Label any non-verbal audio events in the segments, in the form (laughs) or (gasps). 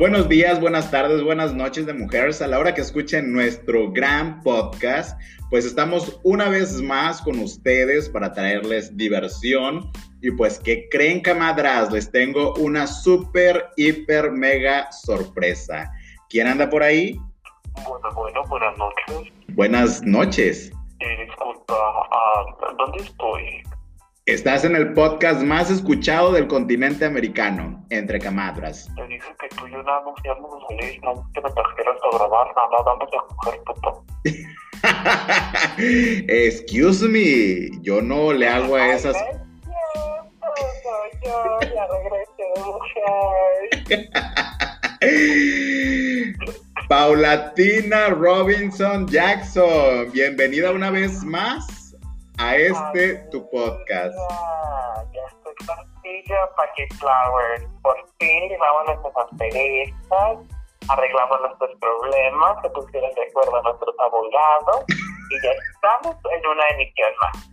Buenos días, buenas tardes, buenas noches de mujeres. A la hora que escuchen nuestro gran podcast, pues estamos una vez más con ustedes para traerles diversión. Y pues, ¿qué creen, camadras? Les tengo una súper, hiper, mega sorpresa. ¿Quién anda por ahí? Bueno, bueno, buenas noches. Buenas noches. Eh, disculpa, ah, ¿dónde estoy? Estás en el podcast más escuchado del continente americano, Entre Camadras. Te dije que tú y yo nada más a salir, no que me trajeras a grabar, nada, vamos a coger puto. (laughs) Excuse me, yo no le hago a esas... Yo, ya regresé, mujer. (laughs) Paulatina Robinson Jackson, bienvenida una vez más a este Ay, tu podcast. Ya, ya estoy pastilla Paquet Flowers. Por fin llevamos nuestras asperezas, arreglamos nuestros problemas, se pusieron de acuerdo a nuestros abogados y ya estamos en una emisión más.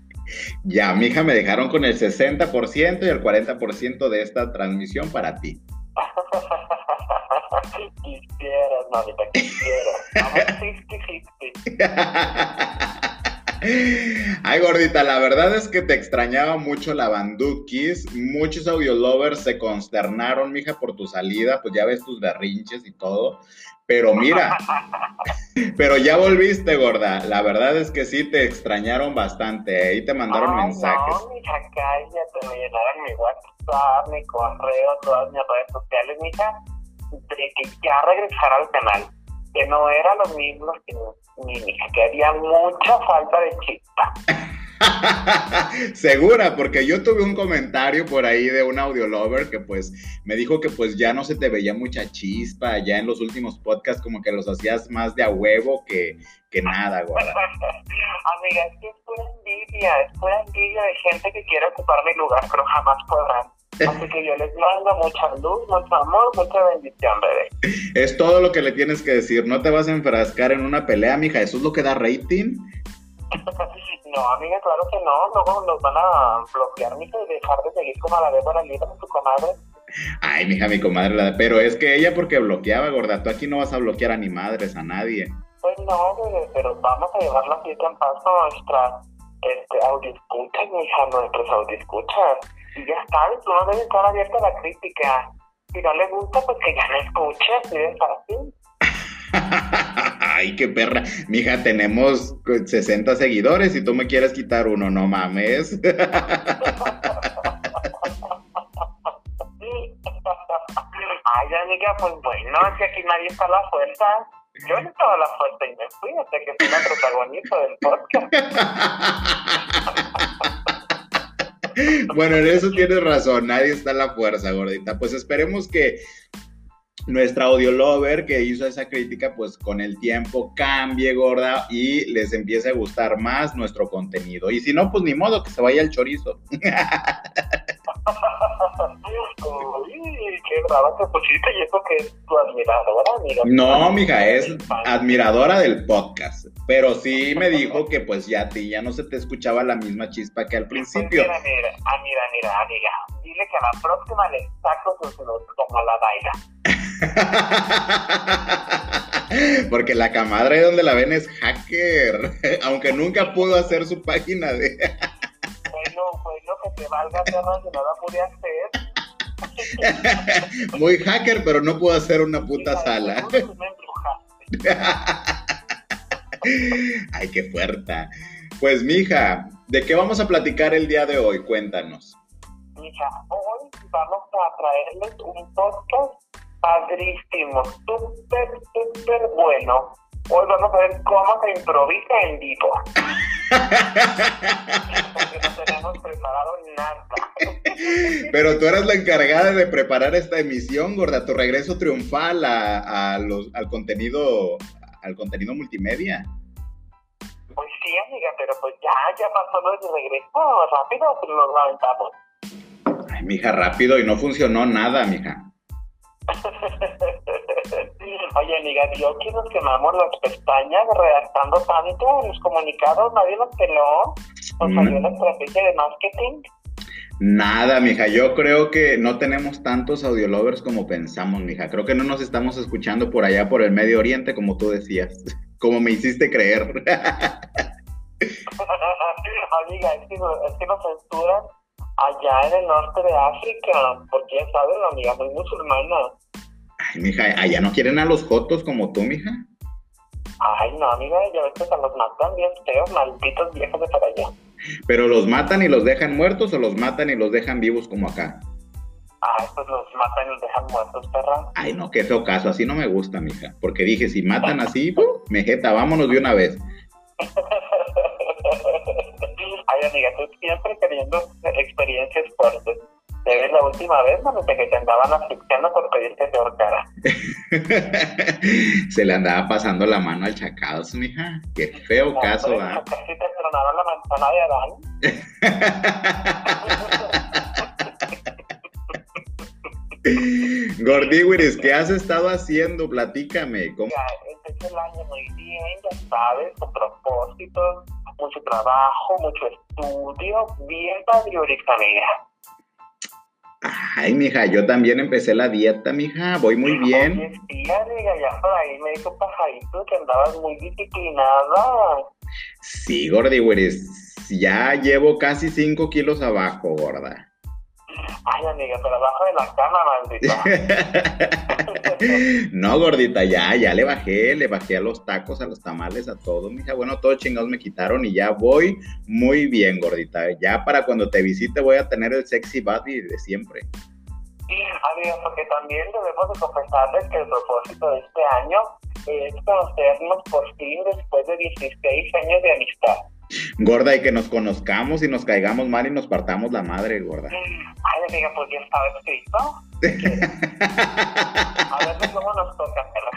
Ya, mija, me dejaron con el 60% y el 40% de esta transmisión para ti. (laughs) quisieras, mamita, quisieras. Vamos (laughs) 50-50. (laughs) (laughs) Ay, gordita, la verdad es que te extrañaba mucho la Bandukis. Muchos audiolovers se consternaron, mija, por tu salida. Pues ya ves tus berrinches y todo. Pero mira, (laughs) pero ya volviste, gorda. La verdad es que sí te extrañaron bastante. Ahí te mandaron Ay, mensajes. No, mija, cállate, me llenaron mi WhatsApp, mi correo, todas mis redes sociales, mija, de que ya regresara al canal. Que no era lo mismo hija, que había mucha falta de chispa. (laughs) Segura, porque yo tuve un comentario por ahí de un audiolover que pues me dijo que pues ya no se te veía mucha chispa, ya en los últimos podcasts como que los hacías más de a huevo que, que nada, gorda. (laughs) Amiga, es que es pura envidia, es pura envidia de gente que quiere ocupar mi lugar, pero jamás podrán. (laughs) Así que yo les mando mucha luz, mucho amor, mucha bendición, bebé. Es todo lo que le tienes que decir, no te vas a enfrascar en una pelea, mija, eso es lo que da rating. (laughs) No, amiga, claro que no. Luego nos van a bloquear, mija, y dejar de seguir como a la Débora Libre, tu comadre. Ay, mija, mi comadre, la- pero es que ella porque bloqueaba, gorda, tú aquí no vas a bloquear a ni madres, a nadie. Pues no, bebé, pero vamos a llevar la fiesta en paz con nuestras este, audioscuchas, mija, nuestros audioscuchas. Y ya sabes, uno debe estar abierto a la crítica. Si no le gusta, pues que ya no escuche, así de fácil. Ay, qué perra. Mija, tenemos 60 seguidores y tú me quieres quitar uno, no mames. (laughs) Ay, amiga, pues bueno, es que aquí nadie está a la fuerza. Yo no estaba a la fuerza y me fui hasta que fui la protagonista del podcast. (laughs) (laughs) bueno, en eso tienes razón, nadie está a la fuerza, gordita. Pues esperemos que nuestra audiolover que hizo esa crítica, pues con el tiempo cambie, gorda, y les empiece a gustar más nuestro contenido. Y si no, pues ni modo, que se vaya el chorizo. (laughs) Uy, qué brava te pusiste y eso que es tu admiradora. No, mija, es admiradora del podcast. Pero sí me dijo que pues ya a ti ya no se te escuchaba la misma chispa que al Pues principio. mira, mira, ah, mira, mira, amiga. Dile que a la próxima le saco sus nudes como la baila. (laughs) Porque la camadra de donde la ven es hacker, (laughs) aunque nunca pudo hacer su página de... Bueno, bueno, que valga si no la pude hacer. (laughs) Muy hacker, pero no pudo hacer una puta sala. me embrujaste. (laughs) Ay, qué fuerte. Pues mija, ¿de qué vamos a platicar el día de hoy? Cuéntanos. Mija, hoy vamos a traerles un podcast padrísimo, súper, súper bueno. Hoy vamos a ver cómo se improvisa en vivo. (laughs) Porque no tenemos preparado nada. Pero tú eras la encargada de preparar esta emisión, gorda, tu regreso triunfal a, a los, al contenido al contenido multimedia. Pues sí, amiga, pero pues ya, ya pasó lo de regreso. Rápido, pero nos aventamos. Ay, mija, rápido y no funcionó nada, mija. (laughs) Oye, amiga, yo que nos quemamos las pestañas redactando tanto los comunicados, nadie nos peló. Nos Mm. salió la estrategia de marketing. Nada, mija, yo creo que no tenemos tantos audiolovers como pensamos, mija. Creo que no nos estamos escuchando por allá por el Medio Oriente, como tú decías, (laughs) como me hiciste creer. (laughs) Amiga, es que, es que nos censuran allá en el norte de África, porque ya sabes, la amiga muy musulmana. Ay, mija, allá no quieren a los jotos como tú, mija. Ay, no, amiga, ya ves que se los matan bien feos, malditos viejos de para allá. ¿Pero los matan y los dejan muertos o los matan y los dejan vivos como acá? Ay, pues los matan y los dejan muertos, perra. Ay, no, qué feo caso, así no me gusta, mija. Porque dije, si matan así, mejeta, vámonos de una vez. (laughs) Ay, amiga, tú siempre queriendo experiencias fuertes. Debes la última vez, no que te andaban asfixiando por pedirte de ahorcara. (laughs) Se le andaba pasando la mano al chacados, mija. Qué feo caso, ¿ah? Casi te tronaron la manzana de Adán. (laughs) Gordiwiris, ¿qué has estado haciendo? Platícame. ¿cómo? Ya, empecé el año muy bien, ya sabes, con propósitos, mucho trabajo, mucho estudio, bien patriótica, amiga. Ay, mija, yo también empecé la dieta, mija, voy muy bien. Amiga, ya por ahí me dijo Pajarito que andabas muy disciplinada. Sí, gordi, ya llevo casi 5 kilos abajo, gorda. Ay, amiga, pero abajo de la cama, maldita. (laughs) no, gordita, ya, ya le bajé, le bajé a los tacos, a los tamales, a todo, mija. Bueno, todos chingados me quitaron y ya voy muy bien, gordita. Ya para cuando te visite voy a tener el sexy body de siempre. Sí, amiga, porque también debemos de confesarles que el propósito de este año es conocernos por fin después de 16 años de amistad. Gorda, y que nos conozcamos y nos caigamos mal y nos partamos la madre, gorda. Ay, amiga, pues ya estaba escrito. (laughs) a ver cómo nos toca, perra.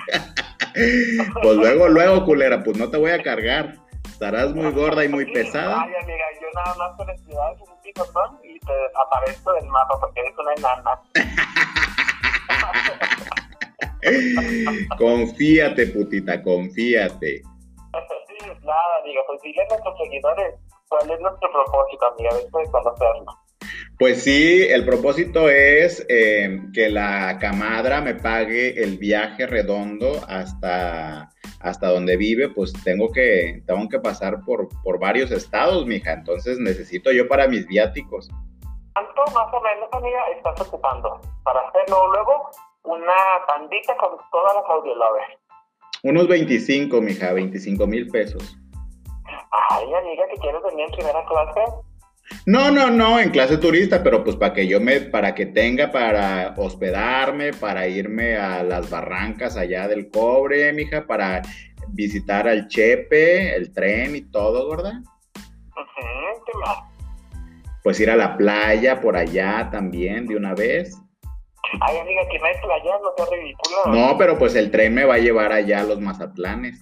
(laughs) Pues luego, luego, culera, pues no te voy a cargar. Estarás muy gorda y muy pesada. Ay, amiga, yo nada más con un picotón y te aparezco del mapa porque eres una enana. (laughs) confíate, putita, confíate. Nada, amiga, pues dile a nuestros seguidores cuál es nuestro propósito, amiga, después de conocernos. Pues sí, el propósito es eh, que la camadra me pague el viaje redondo hasta, hasta donde vive, pues tengo que, tengo que pasar por, por varios estados, mija, entonces necesito yo para mis viáticos. ¿Cuánto más o menos, amiga, estás ocupando para hacerlo luego una pandita con todas las audiolovers? Unos 25, mija, 25 mil pesos. Ay, amiga, que quieres venir en primera clase. No, no, no, en clase turista, pero pues para que yo me, para que tenga para hospedarme, para irme a las barrancas allá del cobre, mija, para visitar al Chepe, el tren y todo, ¿verdad? ¿qué más? Pues ir a la playa por allá también de una vez. Ay, amiga, que no hay playa, no sea ridículo. No, pero pues el tren me va a llevar allá a los Mazatlanes.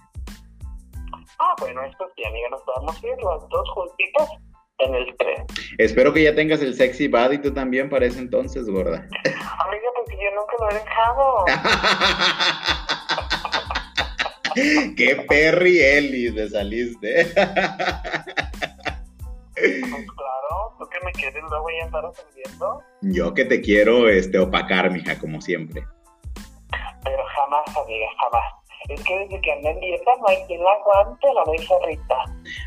Ah, bueno, esto sí, amiga, nos podemos ir los dos juntitos en el tren. Espero que ya tengas el sexy body tú también para ese entonces, gorda. Amiga, porque yo nunca lo he dejado. (laughs) Qué Perry Ellis me saliste. (laughs) Pues claro, tú que me quieres luego ya andar ofendiendo. Yo que te quiero este, opacar, mija, como siempre. Pero jamás, amiga, jamás. Es que desde que ando en dieta no hay quien la aguante, la muy Rita.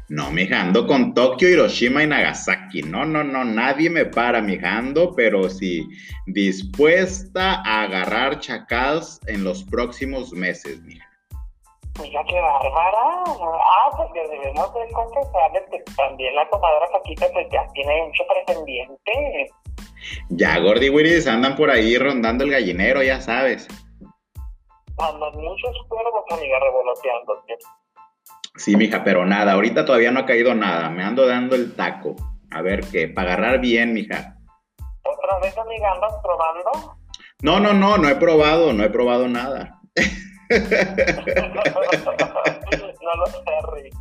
No, mija, ando con Tokio, Hiroshima y Nagasaki. No, no, no, nadie me para, mija, ando, pero sí, dispuesta a agarrar chacals en los próximos meses, mija. Mira qué bárbara. Ah, porque debemos de confesarles que también la comadora Paquita pues ya tiene mucho pretendiente. Ya, Gordy Willis andan por ahí rondando el gallinero, ya sabes. Andan muchos cuervos, amiga, revoloteándote. Sí, mija, pero nada, ahorita todavía no ha caído nada. Me ando dando el taco. A ver qué, para agarrar bien, mija. ¿Otra vez, amiga, andas probando? No, no, no, no he probado, no he probado nada. (laughs) no lo sé, Rick.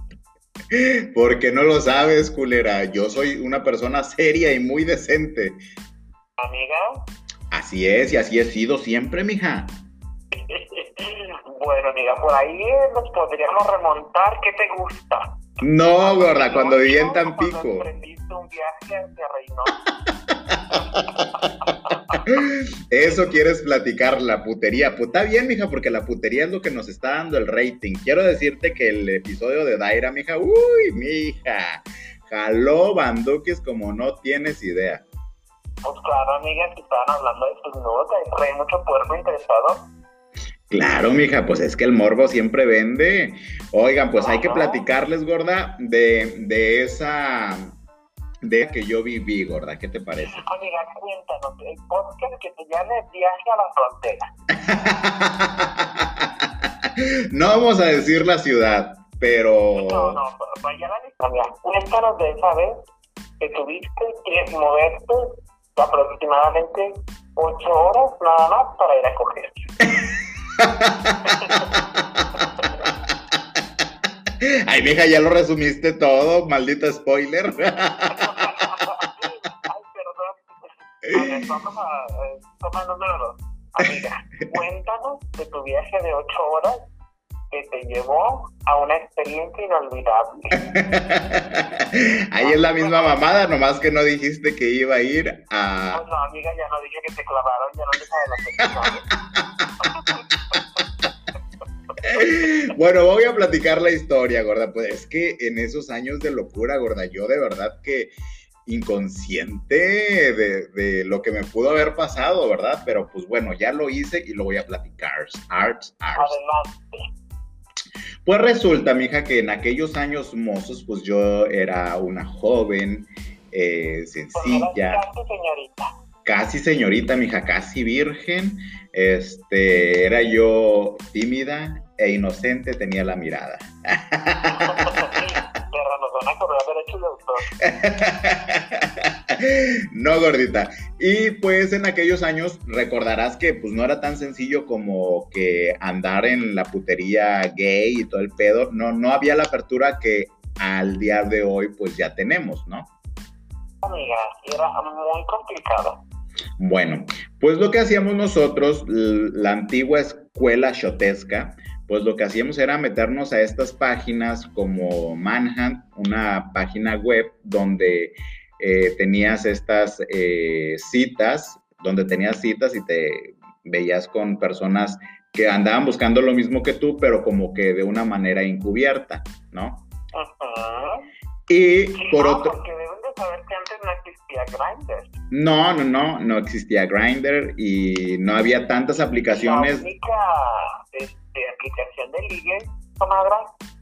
Porque no lo sabes, culera. Yo soy una persona seria y muy decente. ¿Amiga? Así es, y así he sido siempre, mija. (laughs) bueno, amiga, por ahí nos podríamos remontar. ¿Qué te gusta? No, gorda, cuando viví en Tampico. un viaje hacia Reynosa. (laughs) Eso quieres platicar, la putería. Pues está bien, mija, porque la putería es lo que nos está dando el rating. Quiero decirte que el episodio de Daira, mija, uy, mija, jaló banduques como no tienes idea. Pues claro, amiga, si estaban hablando de sus notas, trae mucho cuerpo interesado. Claro, mija, pues es que el morbo siempre vende. Oigan, pues hay que platicarles, gorda, de, de esa de que yo viví, gorda. ¿Qué te parece? Amiga, cuéntanos, el podcast que te llame Viaje a la Frontera. (laughs) no vamos a decir la ciudad, pero... No, no, vaya la historia. Cuéntanos de esa vez que tuviste que moverte aproximadamente ocho horas nada más para ir a coger. (laughs) (laughs) Ay, mija, ya lo resumiste todo, maldito spoiler. (laughs) Ay, perdón. A ver, vamos a eh, toma número dos. Amiga, cuéntanos de tu viaje de ocho horas que te llevó a una experiencia inolvidable. (laughs) Ahí es la misma mamada, nomás que no dijiste que iba a ir a... Pues no, amiga, ya no dije que te clavaron, ya no dije de la (laughs) bueno, voy a platicar la historia, gorda. Pues es que en esos años de locura, gorda, yo de verdad que inconsciente de, lo que me pudo haber pasado, ¿verdad? Pero pues bueno, ya lo hice y lo voy a platicar. Arts, arts. Pues resulta, mija, que en aquellos años mozos, pues yo era una joven, eh, pues sencilla. casi señorita. Casi señorita, mija, casi virgen. Este, era yo tímida, e inocente tenía la mirada. (laughs) (laughs) no, gordita. Y pues en aquellos años recordarás que pues no era tan sencillo como que andar en la putería gay y todo el pedo. No, no había la apertura que al día de hoy pues ya tenemos, ¿no? Amiga, era muy complicado. Bueno, pues lo que hacíamos nosotros, la antigua escuela shotesca, pues lo que hacíamos era meternos a estas páginas como Manhunt, una página web donde eh, tenías estas eh, citas, donde tenías citas y te veías con personas que andaban buscando lo mismo que tú, pero como que de una manera encubierta, ¿no? Y por otro... Porque deben de saber que antes no existía Grindr. No, no, no, no existía Grindr y no había tantas aplicaciones. La única, este, aplicación de ligue, comadre,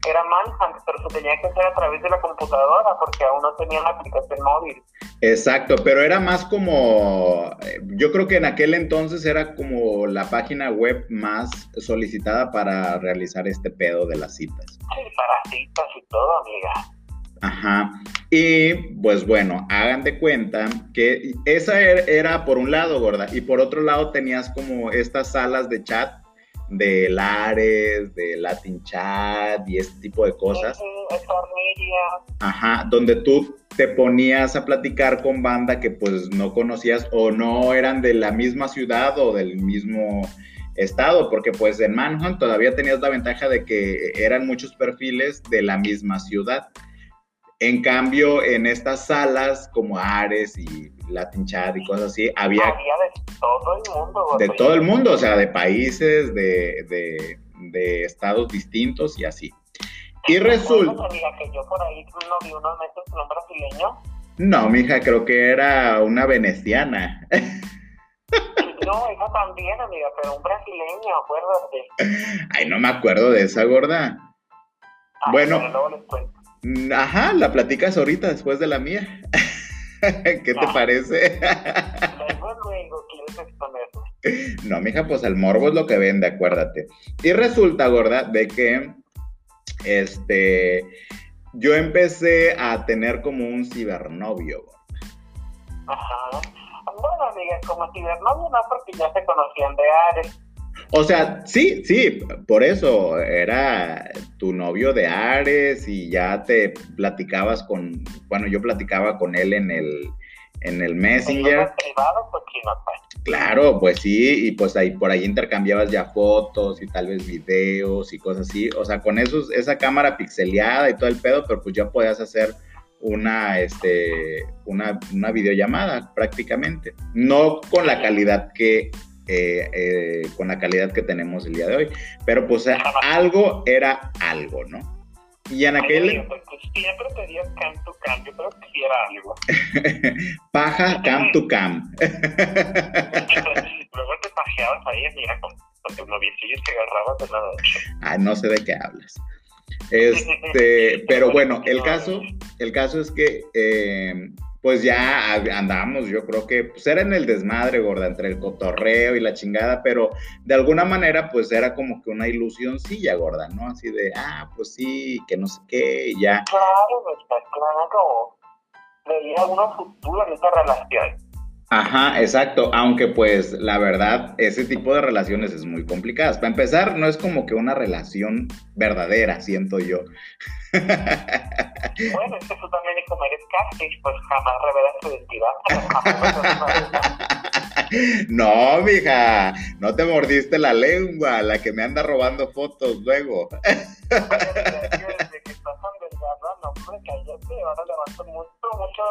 era Manhunt, pero se tenía que hacer a través de la computadora porque aún no tenía la aplicación móvil. Exacto, pero era más como, yo creo que en aquel entonces era como la página web más solicitada para realizar este pedo de las citas. Sí, para citas y todo, amiga. Ajá. Y pues bueno, hagan de cuenta que esa er, era por un lado, gorda, y por otro lado tenías como estas salas de chat de Lares, de Latin Chat y este tipo de cosas. Ajá, donde tú te ponías a platicar con banda que pues no conocías o no eran de la misma ciudad o del mismo estado, porque pues en Manhunt todavía tenías la ventaja de que eran muchos perfiles de la misma ciudad. En cambio, en estas salas como Ares y Latin Chat y cosas así, había... de todo el mundo. De todo el mundo, o sea, de países, de, estados distintos y así. Y resulta... que yo por ahí no vi unos meses un brasileño. No, mija, creo que era una veneciana. No, esa también, amiga, pero un brasileño, acuérdate. Ay, no me acuerdo de esa gorda. bueno, Mm, ajá, la platicas ahorita después de la mía. (laughs) ¿Qué te parece? (laughs) no, mija, pues el morbo es lo que vende, acuérdate. Y resulta, gorda, de que este yo empecé a tener como un cibernovio. Ajá. Bueno, amiga, como cibernovio no, porque ya se conocían de Ares. O sea, sí, sí, por eso era tu novio de Ares y ya te platicabas con, bueno, yo platicaba con él en el, en el Messenger. Privado, pues, claro, pues sí, y pues ahí por ahí intercambiabas ya fotos y tal vez videos y cosas así. O sea, con esos, esa cámara pixeleada y todo el pedo, pero pues ya podías hacer una, este, una, una videollamada prácticamente. No con la calidad que eh, eh, con la calidad que tenemos el día de hoy. Pero pues algo era algo, ¿no? Y en aquel... Pues, siempre pedías cam to cam, yo creo que sí era algo. (laughs) Paja cam to cam. (laughs) Luego te pajeabas ahí, mira, con, con tus noviecillos que agarrabas de la noche. Ah, no sé de qué hablas. Este, (laughs) pero bueno, el caso, el caso es que eh, pues ya andábamos, yo creo que pues era en el desmadre, gorda, entre el cotorreo y la chingada, pero de alguna manera pues era como que una ilusioncilla, gorda, ¿no? Así de, ah, pues sí, que no sé qué, ya. Claro, está claro. Veía uno en esta relación. Ajá, exacto, aunque pues la verdad, ese tipo de relaciones es muy complicadas. Para empezar, no es como que una relación verdadera, siento yo. Bueno, es que tú también como eres catfish, pues jamás revelas tu identidad. (laughs) no, mija, no te mordiste la lengua, la que me anda robando fotos luego. Mucho, mucho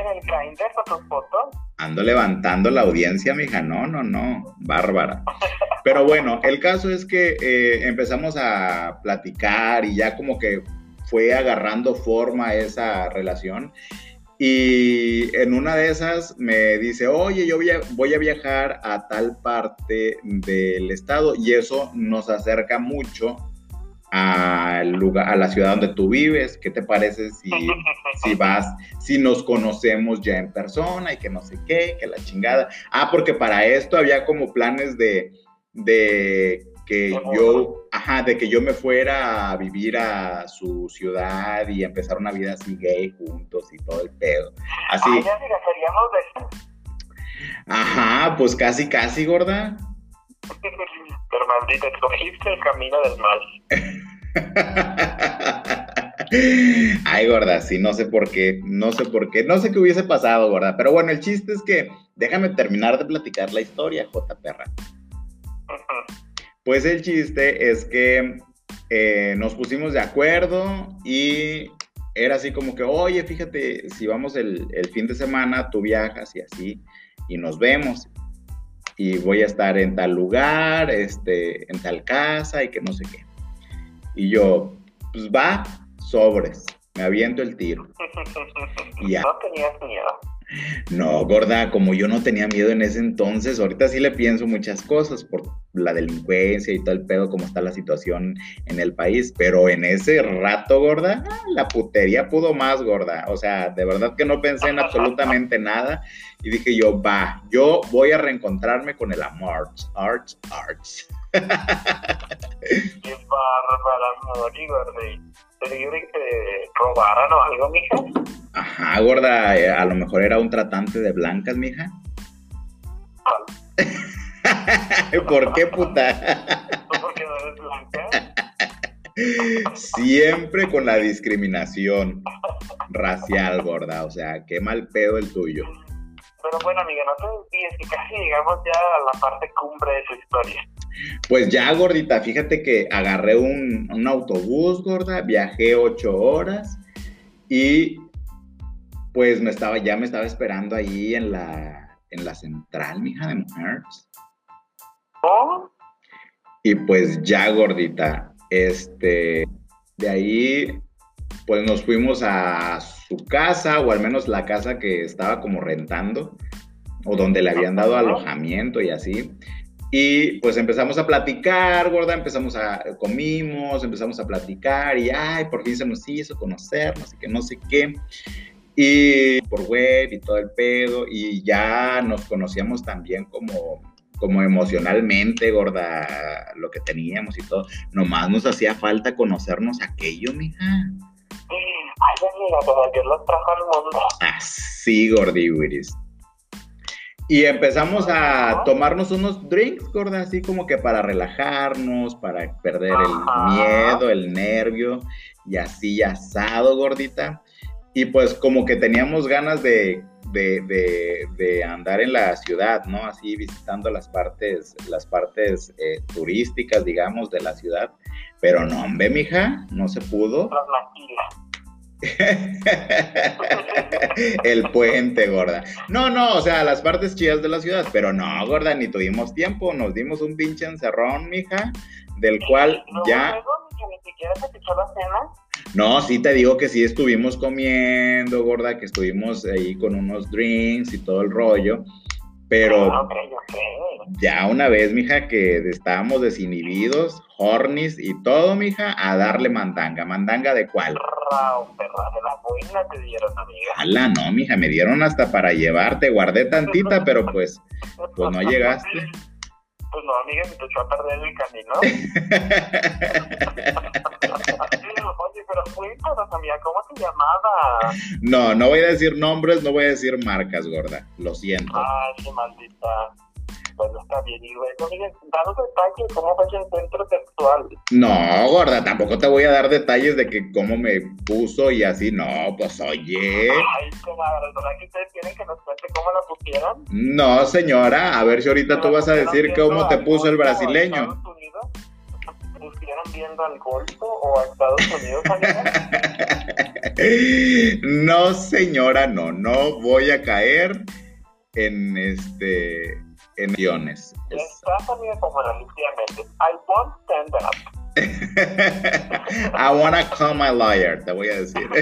en el fotos. Ando levantando la audiencia, mija, no, no, no, bárbara. Pero bueno, el caso es que eh, empezamos a platicar y ya como que fue agarrando forma esa relación. Y en una de esas me dice, oye, yo voy a, viajar a tal parte del estado y eso nos acerca mucho al lugar, a la ciudad donde tú vives. ¿Qué te parece si, (laughs) si vas, si nos conocemos ya en persona y que no sé qué, que la chingada? Ah, porque para esto había como planes de, de que yo, ajá, de que yo me fuera a vivir a su ciudad y empezar una vida así gay juntos y todo el pedo. Así. De Ajá, pues casi, casi, gorda. Pero maldita, escogiste el camino del mal. (laughs) Ay, gorda, sí, no sé por qué, no sé por qué, no sé qué hubiese pasado, gorda. Pero bueno, el chiste es que déjame terminar de platicar la historia, J. Perra. Pues el chiste es que eh, nos pusimos de acuerdo y era así como que, oye, fíjate, si vamos el, fin de semana, tú viajas y así, y nos vemos. Y voy a estar en tal lugar, este, en tal casa y que no sé qué. Y yo, pues va, sobres, me aviento el tiro. (laughs) Y ya. No tenías miedo. No, gorda, como yo no tenía miedo en ese entonces, ahorita sí le pienso muchas cosas por la delincuencia y todo el pedo, como está la situación en el país, pero en ese rato, gorda, la putería pudo más, gorda. O sea, de verdad que no pensé en absolutamente (laughs) nada y dije yo, va, yo voy a reencontrarme con el amor, arts, arts. Qué bárbara, gorda que te robaran o algo, mija. Ajá, gorda, eh, a lo mejor era un tratante de blancas, mija. (laughs) ¿Por qué, puta? Porque no eres blanca. Siempre con la discriminación racial, gorda. O sea, qué mal pedo el tuyo. Pero bueno, amiga, no te olvides que casi llegamos ya a la parte cumbre de su historia. Pues ya, gordita, fíjate que agarré un, autobús, gorda, viajé ocho horas y pues me estaba, ya me estaba esperando ahí en la, en la central, mija de mujeres. ¿Oh? Y pues ya, gordita, este, de ahí, pues nos fuimos a su casa, o al menos la casa que estaba como rentando, o donde le habían dado alojamiento y así. Y pues empezamos a platicar, gorda, empezamos a, comimos, empezamos a platicar y, ay, por fin se nos hizo conocer, no sé qué, no sé qué. Y por web y todo el pedo, y ya nos conocíamos también como, como emocionalmente, gorda, lo que teníamos y todo. Nomás nos hacía falta conocernos aquello, mija. Ay, mira, como Dios los trajo al mundo. Así, gordiwiris. Y empezamos a tomarnos unos drinks, gorda, así como que para relajarnos, para perder el miedo, el nervio, y así asado, gordita. Y pues como que teníamos ganas de, de, andar en la ciudad, ¿no? Así visitando las partes, las partes eh, turísticas, digamos, de la ciudad. Pero no, hombre, mija, no se pudo. (laughs) el puente, gorda. No, no, o sea, las partes chidas de la ciudad, pero no, gorda, ni tuvimos tiempo, nos dimos un pinche encerrón, mija, del cual No, ya... luego, ni siquiera se echó la cena. No, sí te digo que sí estuvimos comiendo, gorda, que estuvimos ahí con unos drinks y todo el rollo, pero... Ah, ok. Ya una vez, mija, que estábamos desinhibidos, hornis y todo, mija, a darle mandanga. ¿Mandanga de cuál? Perra, de la buena te dieron, amiga. Ala, no, mija, me dieron hasta para llevarte. Guardé tantita, pero pues, pues no llegaste. Pues no, amiga, se te echó a perder el camino. (laughs) Oye, pero cuéntanos, amiga, ¿cómo te llamaba? No, no voy a decir nombres, no voy a decir marcas, gorda. Lo siento. Ay, qué maldita. Bueno, está bien. Y luego, amiga, danos detalles, ¿cómo fue ese encuentro sexual? No, gorda, tampoco te voy a dar detalles de que cómo me puso y así. No, pues oye. Ay, comadre, ¿verdad que ustedes quieren que nos cuente cómo la pusieron? No, señora, a ver si ahorita tú ¿La vas a decir cómo te puso el brasileño. Estados Unidos? ¿Pusieron viendo al Golfo o a Estados Unidos? (laughs) No, señora, no, no voy a caer en este en guiones. Es- Estás, amiga, como la Lucía Méndez. I won't stand up. (laughs) I wanna call my lawyer, te voy a decir. (laughs)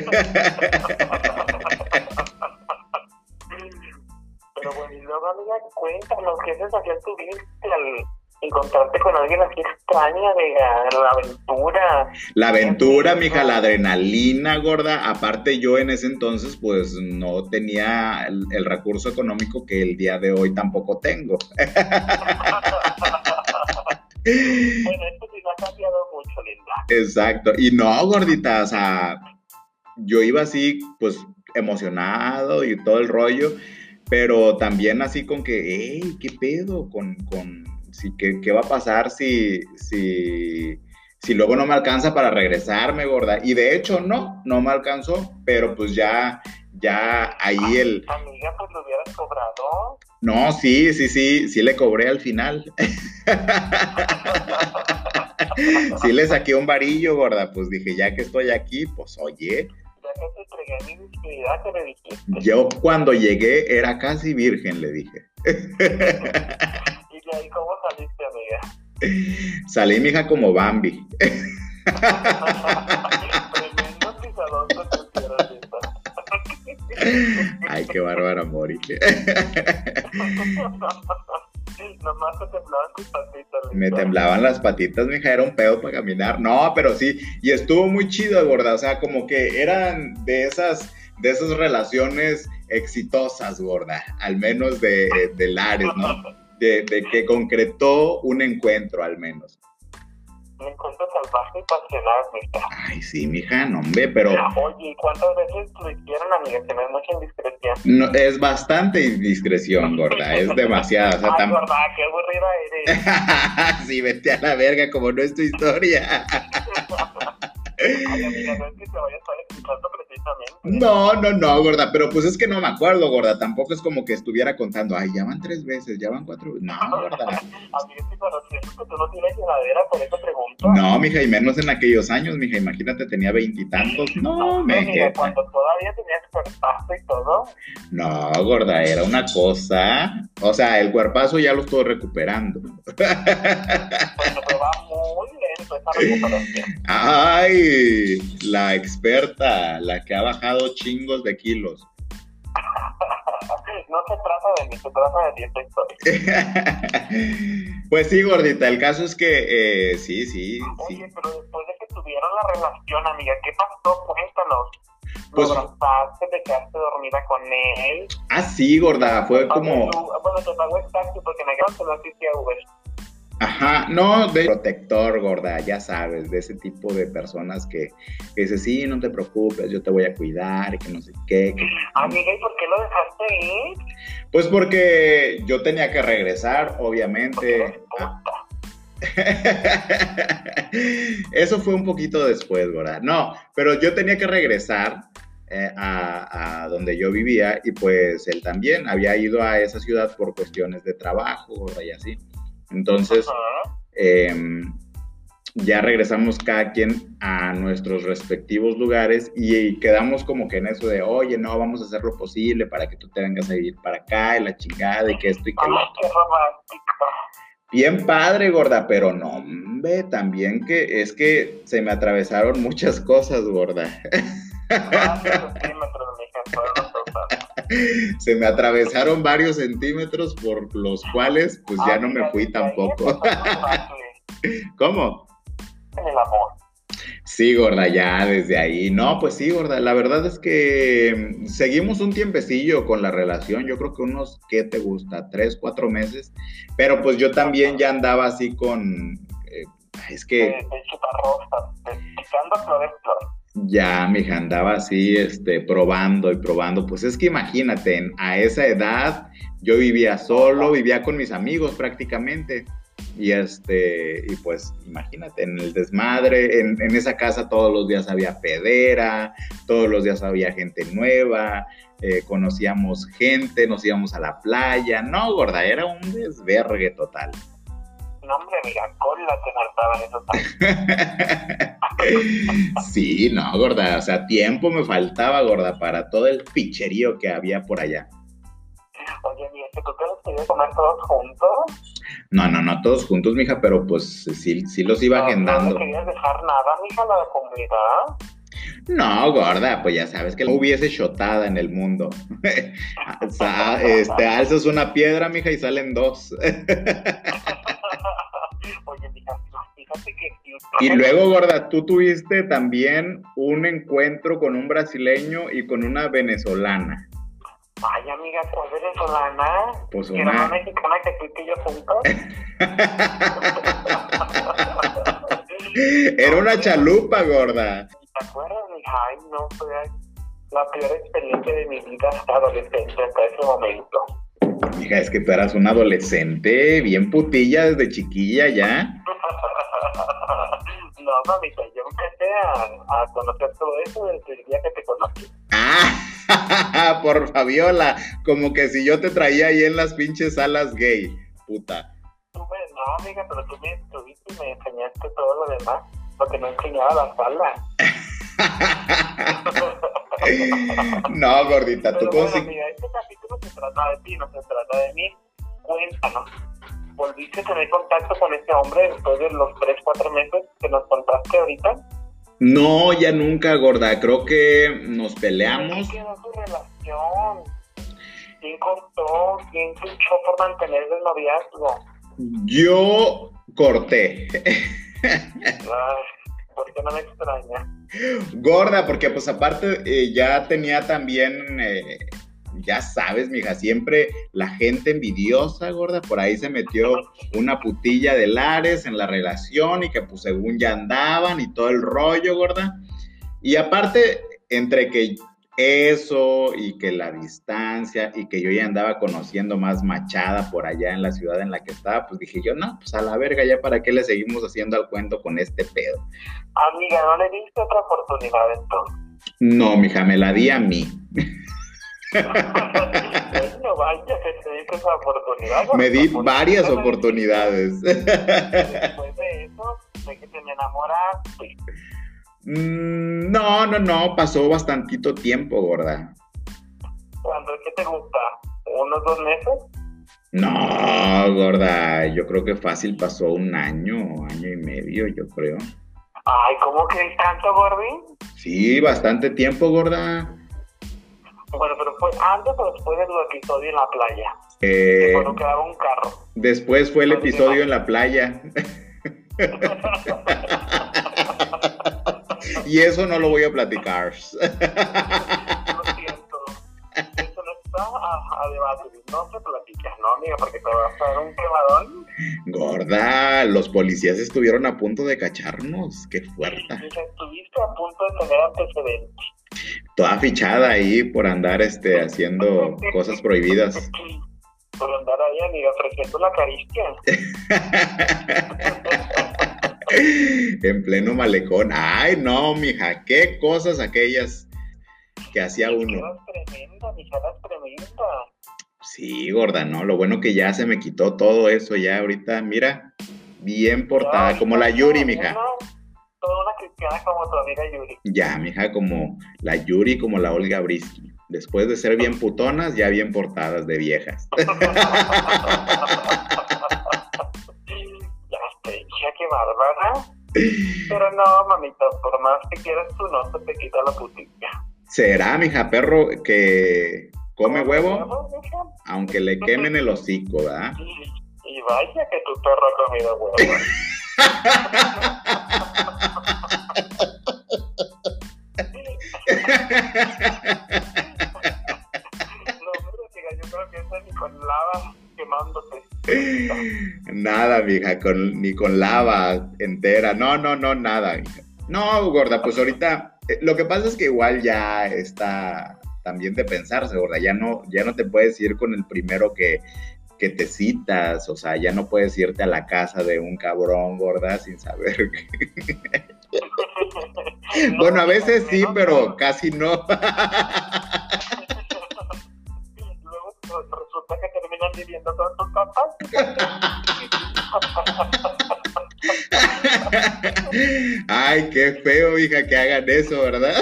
Pero bueno, y luego, amiga, cuéntanos, ¿qué sensación tuviste al encontrarte con alguien así extraña de la, la aventura? La aventura, mija, la adrenalina, gorda. Aparte, yo en ese entonces, pues no tenía el, el recurso económico que el día de hoy tampoco tengo. (laughs) Bueno, esto sí no ha cambiado mucho, linda. Exacto. Y no, gordita, o sea, yo iba así, pues, emocionado y todo el rollo, pero también así con que, hey, ¿qué pedo? Con, con, si, ¿qué, qué va a pasar si, si, si luego no me alcanza para regresarme, gorda? Y de hecho, no, no me alcanzó, pero pues ya, ya ahí el... Amiga, pues lo hubieras cobrado. No, sí, sí, sí, sí le cobré al final. (laughs) sí le saqué un varillo, gorda, pues dije, ya que estoy aquí, pues oye, Ya que te entregué mi virginidad, que me dijiste. yo cuando llegué era casi virgen, le dije. (laughs) Salí, mija, como Bambi. Ay, qué bárbara, Mori. Nomás te temblaban tus patitas. Me temblaban las patitas, mija, era un pedo para caminar. No, pero sí, y estuvo muy chido, gorda. O sea, como que eran de esas, de esas relaciones exitosas, gorda. Al menos de, de Lares, ¿no? De, de que concretó un encuentro, al menos. Me encuentro salvaje y pasional, mija. Ay, sí, mija, no, hombre, pero Oye, ¿y ¿cuántas veces lo hicieron, amiga? Que no es mucha indiscreción. no, es bastante indiscreción, gorda. Es (laughs) demasiado. O sea, Ay, tam- verdad, qué aburrida eres. (laughs) sí, vete a la verga, como no es tu historia. (laughs) No es a. No, no, gorda, pero pues es que no me acuerdo, gorda. Tampoco es como que estuviera contando, ay, ya van tres veces, ya van cuatro. No, gorda. Sí, pero siento que tú no tienes llenadera, por eso pregunto. No, mija, y menos en aquellos años, mija. Imagínate, tenía veintitantos. No, me jefa. cuando todavía tenías cuerpazo y todo. No, gorda, era una cosa. O sea, el cuerpazo ya lo estoy recuperando. Bueno, pero va muy lento esa recuperación. Ay, la experta, la que ha bajado chingos de kilos. (laughs) No se trata de mí, se trata de ti esta historia. (laughs) pues sí, gordita, el caso es que eh, sí, sí, sí. Oye, pero después de que tuvieron la relación, amiga, ¿qué pasó? Cuéntanos. Pues- ¿Lo abrazaste, te quedaste dormida con él? Ah, sí, gorda, fue como, Bueno, te el taxi porque me quedaron que no existía Uber. Ajá, no, de protector, gorda, ya sabes, de ese tipo de personas que, que dice, sí, no te preocupes, yo te voy a cuidar, y que no sé qué. que- Amiga, ¿y por qué lo dejaste ir? Pues porque yo tenía que regresar, obviamente. (laughs) Eso fue un poquito después, ¿verdad? No, pero yo tenía que regresar eh, a, a donde yo vivía y pues él también había ido a esa ciudad por cuestiones de trabajo ¿verdad? y así. Entonces, em, ya regresamos cada quien a nuestros respectivos lugares y, quedamos como que en eso de, oye, no, vamos a hacer lo posible para que tú te vengas a vivir para acá y la chingada y que esto y que lo Bien padre, gorda, pero no, ve también que es que se me atravesaron muchas cosas, gorda. Se me atravesaron varios centímetros por los cuales pues ya no me fui tampoco. (laughs) ¿Cómo? En el amor. Sí, gorda, ya desde ahí. No, pues sí, gorda. La verdad es que mm, seguimos un tiempecillo con la relación. Yo creo que unos, ¿qué te gusta? Tres, cuatro meses. Pero pues yo también ya andaba así con. Eh, es que. Ya, mija, andaba así, este, probando y probando. Pues es que imagínate, a esa edad yo vivía solo, vivía con mis amigos prácticamente. Y este, y pues imagínate, en el desmadre, en, esa casa todos los días había pedera, todos los días había gente nueva, eh, conocíamos gente, nos íbamos a la playa. No, gorda, era un desvergue total. No, hombre, mira, cola te faltaba eso Sí, no, gorda, o sea, tiempo me faltaba, gorda, para todo el picherío que había por allá. Oye, ¿y tú te los querías comer todos juntos? No, no, no todos juntos, mija, pero pues sí, sí los iba agendando. ¿No querías dejar nada, mija, la comunidad? No, gorda, pues ya sabes que no hubiese shotada en el mundo. (laughs) este, alzas una piedra, mija, y salen dos. (laughs) Oye, mija, fíjate que... Y luego, gorda, tú tuviste también un encuentro con un brasileño y con una venezolana. Ay, amiga, ¿cuál venezolana? Pues una... una mexicana que tú y yo juntos? (laughs) Era una chalupa, gorda. ¿Te acuerdas, mija? Ay, no, fue la peor experiencia de mi vida hasta adolescente, hasta ese momento. Mija, es que tú eras una adolescente, bien putilla desde chiquilla ya. (laughs) no, mamita, yo empecé a, a conocer todo eso desde el día que te conocí. Ah. (laughs) por Fabiola, como que si yo te traía ahí en las pinches salas gay, puta. Tú me, no, amiga, pero tú me estuviste y me enseñaste todo lo demás, porque no enseñaba la sala. (laughs) no, gordita, tú bueno, amiga, este capítulo se trata de ti, no se trata de mí. Cuéntanos, ¿volviste a tener contacto con este hombre después de los 3, 4 meses que nos contaste ahorita? No, ya nunca, gorda. Creo que nos peleamos. ¿Quién quedó su relación? ¿Quién cortó? ¿Quién luchó por mantener el noviazgo? Yo corté. Ay, ¿Por qué no me extraña? Gorda, porque pues aparte eh, ya tenía también eh, ya sabes, mija, siempre la gente envidiosa, gorda, por ahí se metió una putilla de Lares en la relación y que pues según ya andaban y todo el rollo, gorda. Y aparte, entre que eso y que la distancia y que yo ya andaba conociendo más machada por allá en la ciudad en la que estaba, pues dije yo, no, pues a la verga, ya para qué le seguimos haciendo al cuento con este pedo. Amiga, ¿no le diste otra oportunidad entonces? No, mija, me la di a mí. (laughs) no vaya, que te diste esa oportunidad. Me di varias oportunidades. Después de eso, de que te enamoraste. Mm, no, no, no, pasó bastantito tiempo, gorda. ¿Cuándo es que te gusta? ¿Unos dos meses? No, gorda, yo creo que fácil pasó un año, año y medio, yo creo. Ay, ¿cómo que tanto, Gordi? Sí, bastante tiempo, gorda. Bueno, pero fue antes o después del episodio en la playa. Eh, cuando quedaba un carro. Después fue el episodio en la playa. y eso no lo voy a platicar. (laughs) lo siento. Eso no está a, a debatir. No se platica, ¿no, amiga? Porque te va a dar un quemadón. Gorda, los policías estuvieron a punto de cacharnos. Qué fuerte. Estuviste a punto de tener antecedentes toda fichada ahí por andar este, haciendo (laughs) cosas prohibidas. Por andar ahí, amiga, ofreciendo la caricia. (laughs) en pleno malecón. Ay, no, mija, qué cosas aquellas que hacía uno. tremenda, mija, tremenda. Sí, gorda, ¿no? Lo bueno que ya se me quitó todo eso ya ahorita, mira, bien portada, como la Yuri, mija. Una, Queda como tu amiga Yuri. Ya, mija, como la Yuri, como la Olga Brisky. Después de ser bien putonas, ya bien portadas de viejas. (laughs) ya te dije que bárbara. Pero no, mamita, por más que quieras tú, no se te quita la putilla. ¿Será, mija, perro, que come huevo? Aunque le quemen el hocico, ¿verdad? Y, y vaya que tu perro ha comido huevo. No, pero diga, yo creo que esa ni con lava quemándote. Nada, mija, con, ni con lava entera. No, no, no, nada, mija. No, gorda, pues ahorita, eh, lo que pasa es que igual ya está también de pensarse, gorda. Ya no, ya no te puedes ir con el primero que, que te citas, o sea, ya no puedes irte a la casa de un cabrón, gorda, sin saber. (laughs) (laughs) bueno, a veces sí, pero casi no. (laughs) Luego resulta que terminan viviendo con tus papás. Ay, qué feo, hija, que hagan eso, ¿verdad?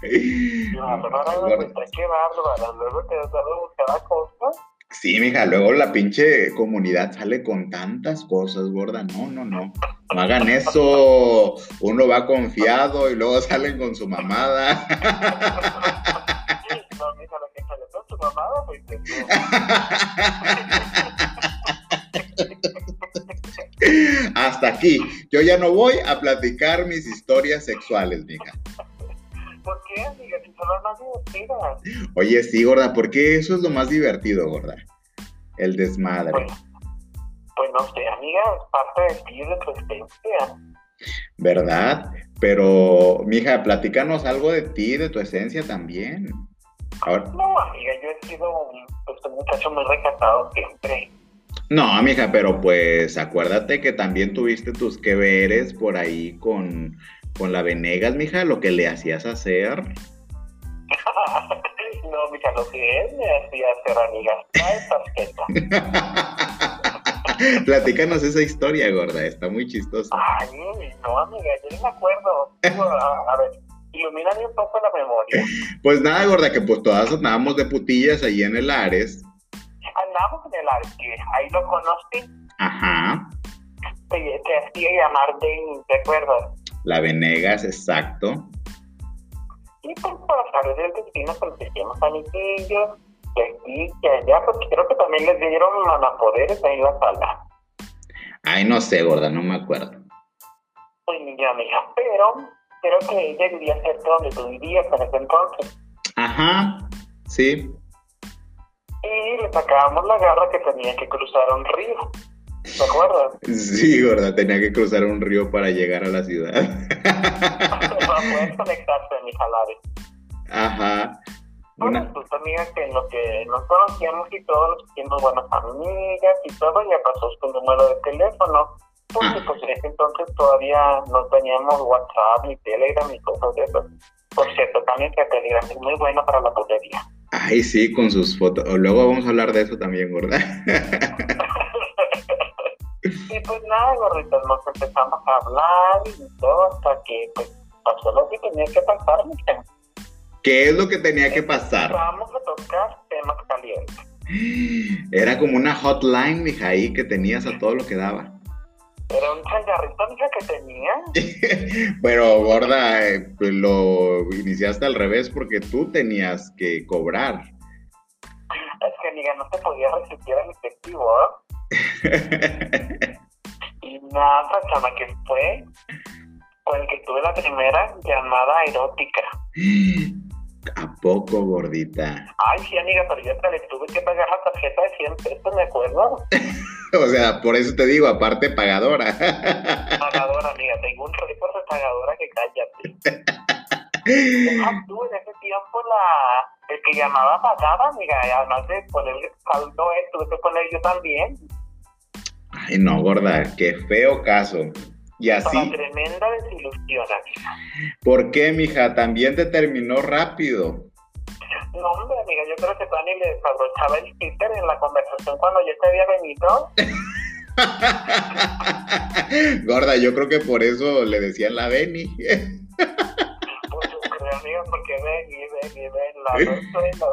Qué bárbara, luego te has dado a buscar a costa. Sí, mija, luego la pinche comunidad sale con tantas cosas, gorda. No, no, no. No hagan eso. Uno va confiado y luego salen con su mamada. No, mija, la que salió con tu mamada, pues Hasta aquí. Yo ya no voy a platicar mis historias sexuales, mija. ¿Por qué, amiga? Si son las más divertidas. Oye, sí, gorda, porque eso es lo más divertido, gorda. El desmadre. Pues, pues no sé, amiga, es parte de ti, de tu esencia. ¿Verdad? Pero, mija, platícanos algo de ti, de tu esencia también. Ahora, No, amiga, yo he sido un, pues, un muchacho muy recatado siempre. no, mija, pero pues acuérdate que también tuviste tus que veres por ahí con, con la Venegas, mija, lo que le hacías hacer. (laughs) no, mija, lo que él me hacía hacer, amiga. (laughs) Platícanos esa historia, gorda, está muy chistosa. Ay, no, amiga, yo no me acuerdo. Digo, A, a ver, ilumíname un poco la memoria. (laughs) Pues nada, gorda, que pues todas andábamos de putillas ahí en el Ares. Andamos en el arque, ahí lo conocí, Ajá, te, te hacía llamar de, ¿te acuerdas? La Venegas, exacto. Y pues por saber del destino, pues hicimos amiguillos, que aquí, que allá, porque creo que también les dieron manapoderes ahí en la sala. Ay, no sé, gorda, no me acuerdo. Pues niña, amiga, pero creo que ella vivía cerca donde tú vivías en ese entonces. Ajá, sí. Y le sacábamos la garra que tenía que cruzar un río. ¿Te acuerdas? Sí, gorda, tenía que cruzar un río para llegar a la ciudad. Para poder conectarse a mis jalares. Ajá. Bueno, Una- pues amiga que en lo que nos conocíamos y todo, nos hicimos buenas amigas y todo, ya pasó su número de teléfono. Porque Ah. pues en ese entonces todavía no teníamos WhatsApp ni Telegram ni cosas de eso. Por cierto, también que Telegram es muy bueno para la putería. Ay, sí, con sus fotos. Luego vamos a hablar de eso también, gorda. (laughs) Y pues nada, gorritas, nos empezamos a hablar y todo hasta que pues pasó lo que tenía que pasar, mija. ¿Qué es lo que tenía que pasar? Vamos a tocar temas calientes. Era como una hotline, mija, ahí que tenías a todo lo que daba. Era un changarrito, mija, que tenía. (laughs) Pero, gorda, eh, pues lo iniciaste al revés porque tú tenías que cobrar. Es que, amiga, no se podía resistir al efectivo, ¿eh? Y nada, chama, que fue con el que tuve la primera llamada erótica. (gasps) ¿A poco, gordita? Ay, sí, amiga, pero yo hasta le tuve que pagar la tarjeta de 100 pesos, me acuerdo. (laughs) O sea, por eso te digo, aparte pagadora. (laughs) Pagadora, amiga, tengo un récord de pagadora que cállate. Deja tú en ese tiempo la, el que llamaba pagaba, amiga, y además de poner saldo, eh, tuve que poner yo también. Ay, no, gorda, qué feo caso. Y así, tremenda desilusión, amiga. ¿por qué, mija? También te terminó rápido. No, hombre, amiga, yo creo que Tani le desabrochaba el Twitter en la conversación cuando yo te había venido. (laughs) Gorda, yo creo que por eso le decían la Benny. pues yo creo, amiga, porque Benny, Benny, Benny, la (laughs) no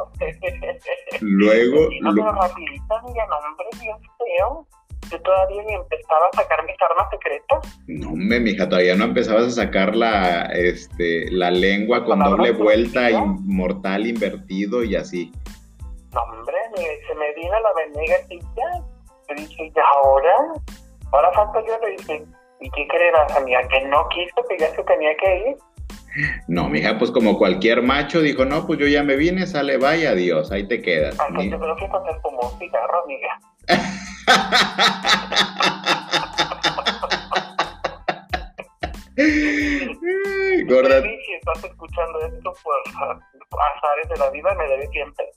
Luego. (laughs) No, lo- pero rapidita, amiga, no, hombre, bien feo. Yo todavía ni empezaba a sacar mis armas secretas. No, hombre, mija, todavía no empezabas a sacar la, este, la lengua con doble vuelta, inmortal, invertido y así. No, hombre, se me vino la venega y ya. Yo dije, ¿y ahora? Ahora falta yo, le dije, ¿y qué creerás, amiga? Que no quiso, que ya se tenía que ir. No, mija, pues como cualquier macho dijo, no, pues yo ya me vine, sale, vaya, adiós, ahí te quedas. Aunque Ni- yo creo que cuando fumó un cigarro, amiga. (laughs) Gorda, si estás escuchando esto por azares de la vida, me debes 100 pesos.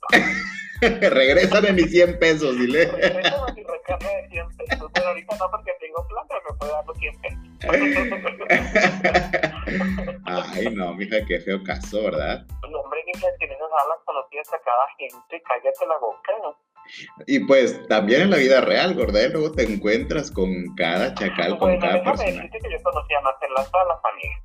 (laughs) regrésame mis 100 pesos, dile. Regrésame mi recarga de 100 pesos. Pero ahorita no, porque tengo pero me puede dar los 100 pesos. (laughs) Ay, no, mija, qué feo caso, ¿verdad? No, hombre, tienes alas conocidas a cada gente, cállate la boca, ¿no? Y pues también en la vida real, gorda, ¿eh? luego te encuentras con cada chacal, con Bueno, cada persona. decirte que yo conocía más en las salas, amiga.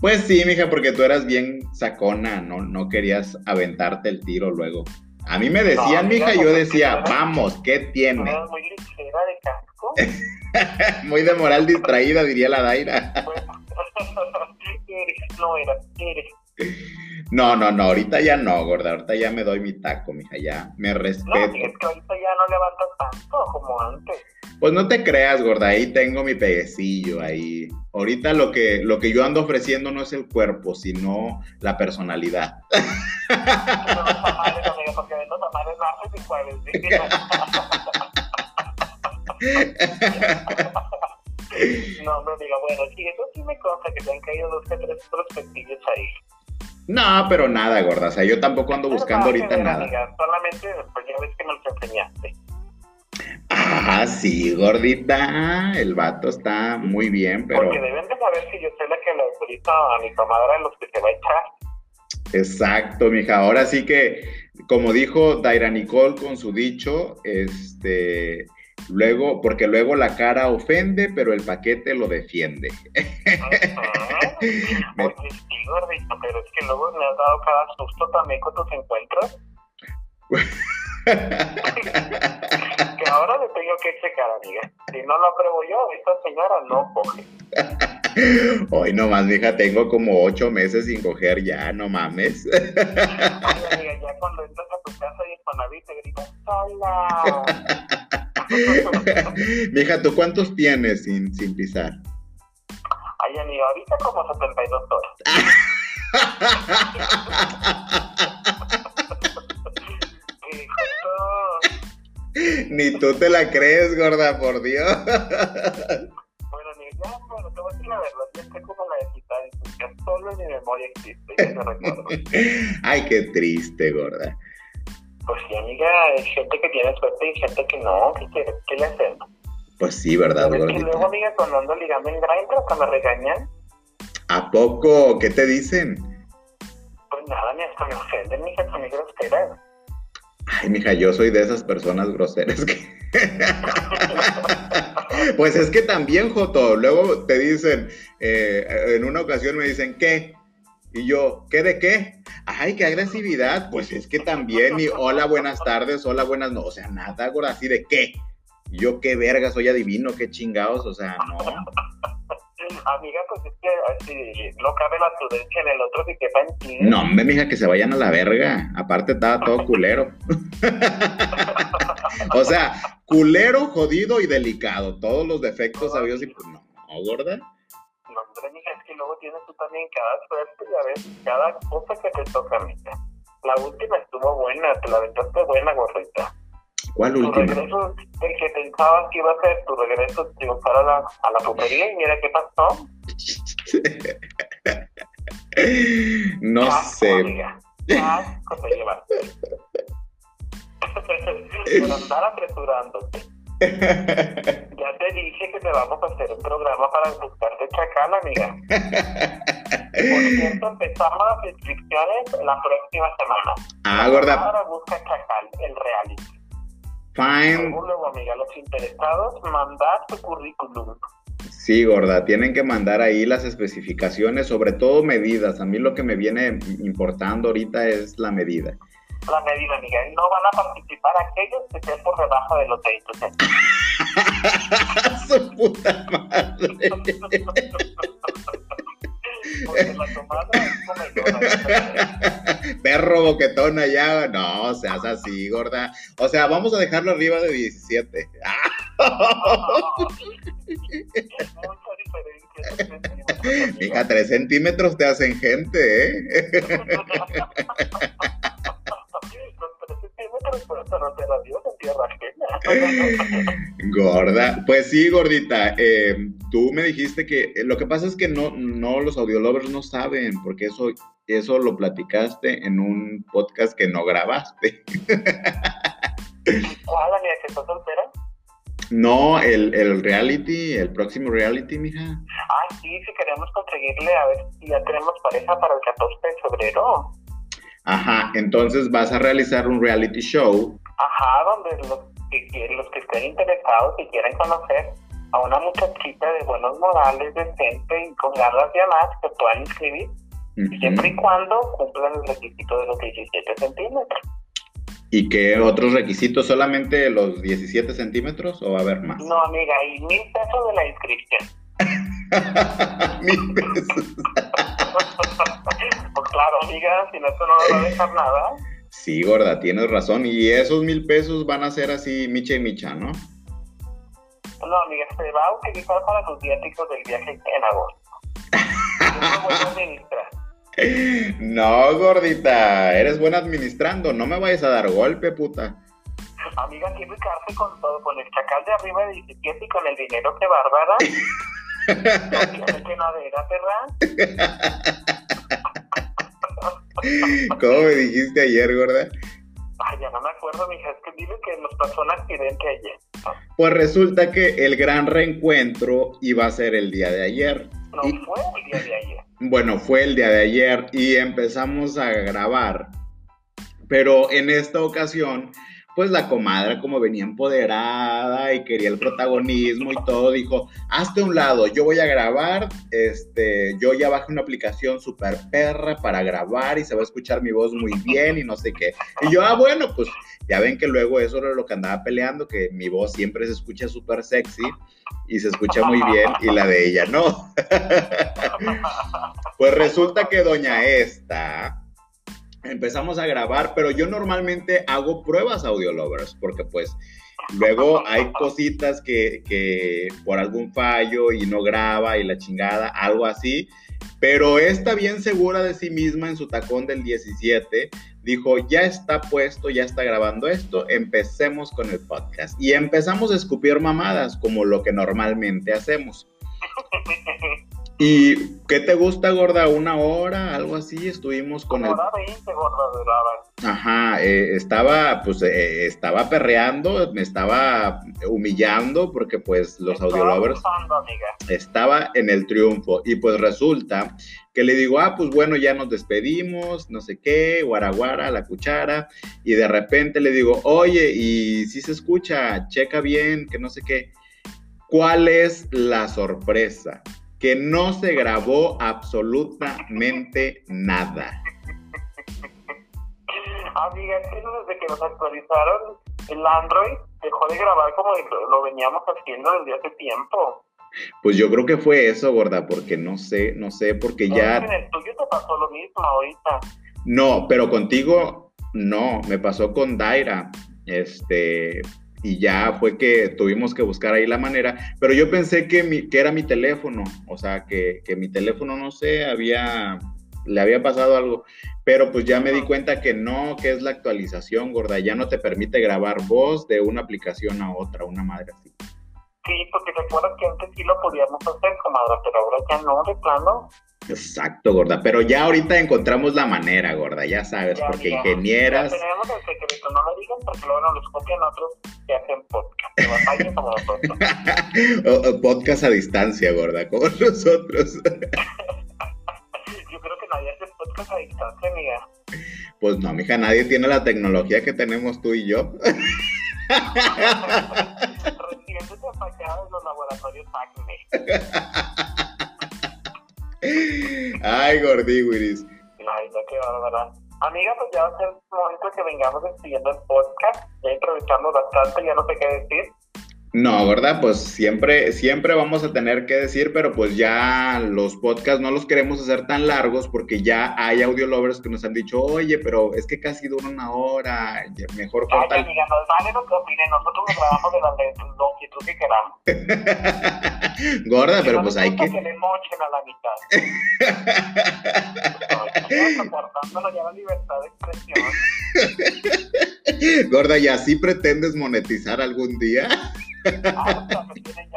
Pues sí, mija, porque tú eras bien sacona, no, no querías aventarte el tiro luego. A mí me decían, No, mija, yo decía, vamos, ¿qué tiene? muy ligera de casco. (laughs) Muy de moral distraída, diría la Daira. (laughs) No eras, eres. No, no, no, ahorita ya no, gorda, ahorita ya me doy mi taco, mija, ya me No, respeto. es que ahorita ya no levantas tanto como antes. Pues no te creas, gorda, ahí tengo mi peguecillo ahí. Ahorita lo que, lo que yo ando ofreciendo no es el cuerpo, sino la personalidad. (laughs) No, no diga, bueno, sí, eso sí me consta que te han caído dos que tres prospectillos ahí. No, pero nada, gorda, o sea, yo tampoco ando buscando ahorita nada. Amiga, solamente, pues ya ves que me lo enseñaste. Ah, sí, gordita, el vato está muy bien, pero Porque deben de saber que yo soy la que le autoriza a mi comadre a los que se va a echar. exacto, mija. Ahora sí que, como dijo Daira Nicole con su dicho, este, luego, porque luego la cara ofende, pero el paquete lo defiende. (laughs) Me- Oye, sí, gordito, pero es que luego me has dado cada susto también con tus encuentros. (laughs) Que ahora le tengo que checar, amiga. Si no lo apruebo yo, esta señora no coge. Hoy nomás, mija, tengo como ocho meses sin coger ya, no mames. Ay, amiga, ya cuando entras a tu casa y en Fonaví te gritas, ¡Hola! (laughs) (laughs) mija, ¿tú cuántos tienes sin, sin pisar? Ay, amiga, ahorita como 72 horas. (laughs) Ni tú te la crees, gorda, por Dios. bueno, amiga, ya, bueno, te voy a decir la verdad, ya sé como la de Titanic, que solo en mi memoria existe, ya te recuerdo. (laughs) Ay, qué triste, gorda. Pues sí, amiga, hay gente que tiene suerte y gente que no, ¿qué le hacemos? Pues sí, ¿verdad, Es que luego, amiga, cuando ando ligando en Grindr, hasta me regañan, ¿A poco? ¿Qué te dicen? pues nada, ni hasta me ofenden, mija, son muy groseras. Ay, mija, yo soy de esas personas groseras que... (laughs) Pues es que también, Joto, luego te dicen, eh, en una ocasión me dicen, ¿qué? Y yo, ¿qué de qué? Ay, qué agresividad. Pues es que también, y hola, buenas tardes, hola, buenas no, o sea, nada, gorda, así de qué. Y yo, qué verga, soy adivino, qué chingados, o sea, no. Amiga, pues es que así no cabe la prudencia en el otro que quepa en ti. No, hombre, mija, que se vayan a la verga. Aparte estaba todo culero. (laughs) o sea, culero, jodido y delicado. Todos los defectos sabios y pues no, gorda. Mija, es que luego tienes tú también cada suerte, ya ves, cada cosa que te toca, amiga. La última estuvo buena, te la aventaste buena, gordita. ¿Cuál Tu última? regreso, el que pensabas que iba a ser tu regreso triunfar a la, a la putería, y mira qué pasó. (laughs) no sé. Amiga. Te llevaste. (laughs) Por andar apresurándote. (laughs) Ya te dije que te vamos a hacer un programa para buscarte chacal, amiga. Por cierto, empezamos las inscripciones la próxima semana. ah, gorda. Ahora busca chacal, el reality. Fine. Luego, amiga, los interesados, mandar su currículum. Sí, gorda, tienen que mandar ahí las especificaciones, sobre todo medidas. A mí lo que me viene importando ahorita es la medida. La medida, amiga. Y no van a participar aquellos que estén por debajo de los 20 Su puta madre. Perro boquetón allá, no, seas así, gorda. O sea, vamos a dejarlo arriba de 17. Mija, 3 centímetros te hacen gente, ¿eh? (laughs) (laughs) Gorda, pues sí, gordita. Eh, tú me dijiste que eh, lo que pasa es que no, no los audiolovers no saben, porque eso, eso lo platicaste en un podcast que no grabaste. (laughs) ¿Cuál, amiga, que estás soltera? No, el, el reality, el próximo reality, mija. Ah, sí, si queremos conseguirle, a ver si ya tenemos pareja para el 14 de febrero. Ajá, entonces vas a realizar un reality show. Ajá, donde los que, los que estén interesados y quieren conocer a una muchachita de buenos modales, decente y con ganas de amar, se puedan inscribir, siempre y cuando cumplan el requisito de los 17 centímetros. ¿Y qué otros requisitos? ¿Solamente los 17 centímetros o va a haber más? No, amiga, y mil pesos de la inscripción. (laughs) (laughs) mil pesos. pues claro, amiga, si no, esto no va a dejar nada. Sí, gorda, tienes razón. Y esos mil pesos van a ser así, micha y micha, ¿no? No, amiga, se va a utilizar para los viáticos del viaje en agosto. (laughs) No, gordita, eres buena administrando, no me vayas a dar golpe, puta. Amiga, quiero quedarte con todo, con el chacal de arriba de 17 y con el dinero que bárbara. (laughs) no que nadera, perra. (laughs) (laughs) ¿Cómo me dijiste ayer, gorda? Ay, ya no me acuerdo, mija, es que dile que nos pasó un accidente ayer. Pues resulta que el gran reencuentro iba a ser el día de ayer. No fue el día de ayer. Bueno, fue el día de ayer y empezamos a grabar. Pero en esta ocasión pues la comadre como venía empoderada y quería el protagonismo y todo, dijo, hazte un lado, yo voy a grabar, este, yo ya bajé una aplicación super perra para grabar y se va a escuchar mi voz muy bien y no sé qué. Y yo, ah, bueno, pues ya ven que luego eso era lo que andaba peleando, que mi voz siempre se escucha súper sexy y se escucha muy bien y la de ella no. (laughs) pues resulta que doña esta empezamos a grabar, pero yo normalmente hago pruebas audio lovers, porque pues luego hay cositas que, que, por algún fallo y no graba y la chingada, algo así, pero está bien segura de sí misma en su tacón del 17, dijo, ya está puesto, ya está grabando esto, empecemos con el podcast. Y empezamos a escupir mamadas, como lo que normalmente hacemos. (laughs) ¿Y qué te gusta, gorda? ¿Una hora? ¿Algo así? Estuvimos con el... Hora 20, gorda, Ajá, eh, estaba, pues, eh, estaba perreando, me estaba humillando porque, pues, los audiolovers... Estaba en el triunfo y, pues, resulta que le digo, ah, pues, bueno, ya nos despedimos, no sé qué, guaraguara, la cuchara, y de repente le digo, oye, y si se escucha, checa bien, que no sé qué. ¿Cuál es la sorpresa? Que no se grabó absolutamente nada. Amiga, es que desde que nos actualizaron el Android dejó de grabar como lo veníamos haciendo desde hace tiempo. Pues yo creo que fue eso, gorda, porque no sé, no sé, porque ya... En el tuyo te pasó lo mismo ahorita. No, pero contigo no, me pasó con Daira. Este, y ya fue que tuvimos que buscar ahí la manera, pero yo pensé que, mi, que era mi teléfono, o sea, que, que, mi teléfono, no sé, había, le había pasado algo, pero pues ya me di cuenta que no, que es la actualización, gorda, ya no te permite grabar voz de una aplicación a otra, una madre así. Sí, porque recuerdas que antes sí lo podíamos hacer, comadre, pero ahora ya no, de plano. Exacto, gorda. Pero ya ahorita encontramos la manera, gorda, ya sabes, porque ingenieras. Ya tenemos el secreto, no lo digan porque luego nos copian otros que hacen podcast. como nosotros. (laughs) o, podcast a distancia, gorda, como (laughs) nosotros. Yo creo que nadie hace podcast a distancia, amiga. Pues no, mija, nadie tiene la tecnología que tenemos tú y yo. (laughs) Recién desempacada en los laboratorios Acme. (laughs) Ay, gordiwiris. Ay, no, qué bárbara. Amiga, pues ya va a ser momento que vengamos despidiendo el podcast. Ya improvisamos bastante, ya no sé qué decir. No, ¿verdad? Pues siempre, siempre vamos a tener que decir, pero pues ya los podcasts no los queremos hacer tan largos porque ya hay audio lovers que nos han dicho, oye, pero es que casi dura una hora, mejor corta. Ay, amiga, nos vale lo que opinen, nosotros nos grabamos de la longitud que queramos. (laughs) Gorda, pero pues hay que... que le mochen a la mitad. (laughs) Estamos ya la libertad de expresión. Gorda, ¿y así pretendes monetizar algún día? Me (laughs) tienen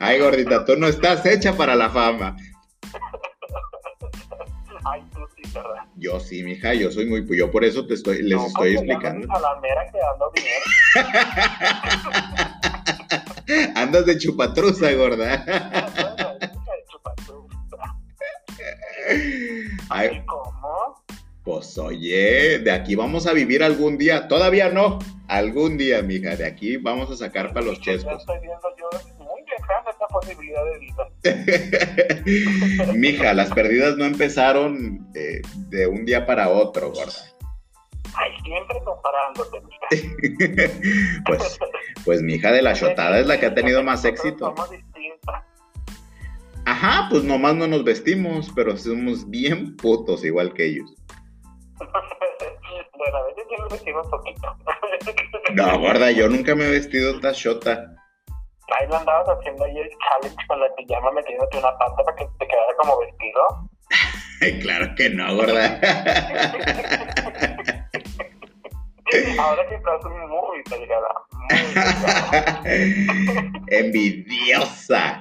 Ay, gordita, tú no estás hecha para la fama. Ay, tú sí, ¿verdad? Yo sí, mija, yo soy muy... Yo por eso te estoy, les estoy explicando. A la mera quedando bien. (laughs) Andas de chupatruza, gorda. (laughs) Ay, ¿cómo? Pues oye, de aquí vamos a vivir algún día. Todavía no, algún día, mija. De aquí vamos a sacar para los chescos. estoy viendo yo muy lejana esta posibilidad de vida. (laughs) mija, las perdidas no empezaron eh, de un día para otro, gorda. Ay, siempre comparándote, mija. (laughs) pues, pues mi hija de la chotada es la que ha tenido más éxito. Somos distintas. Ajá, pues nomás no nos vestimos, pero somos bien putos igual que ellos. (laughs) bueno, a veces yo me vestido un poquito. (laughs) no, gorda, yo nunca me he vestido tachota. Ahí no andabas haciendo ahí el challenge con la pijama metiéndote una pata para que te quedara como vestido. (laughs) claro que no, gorda. Ahora que estás muy delgada. Envidiosa.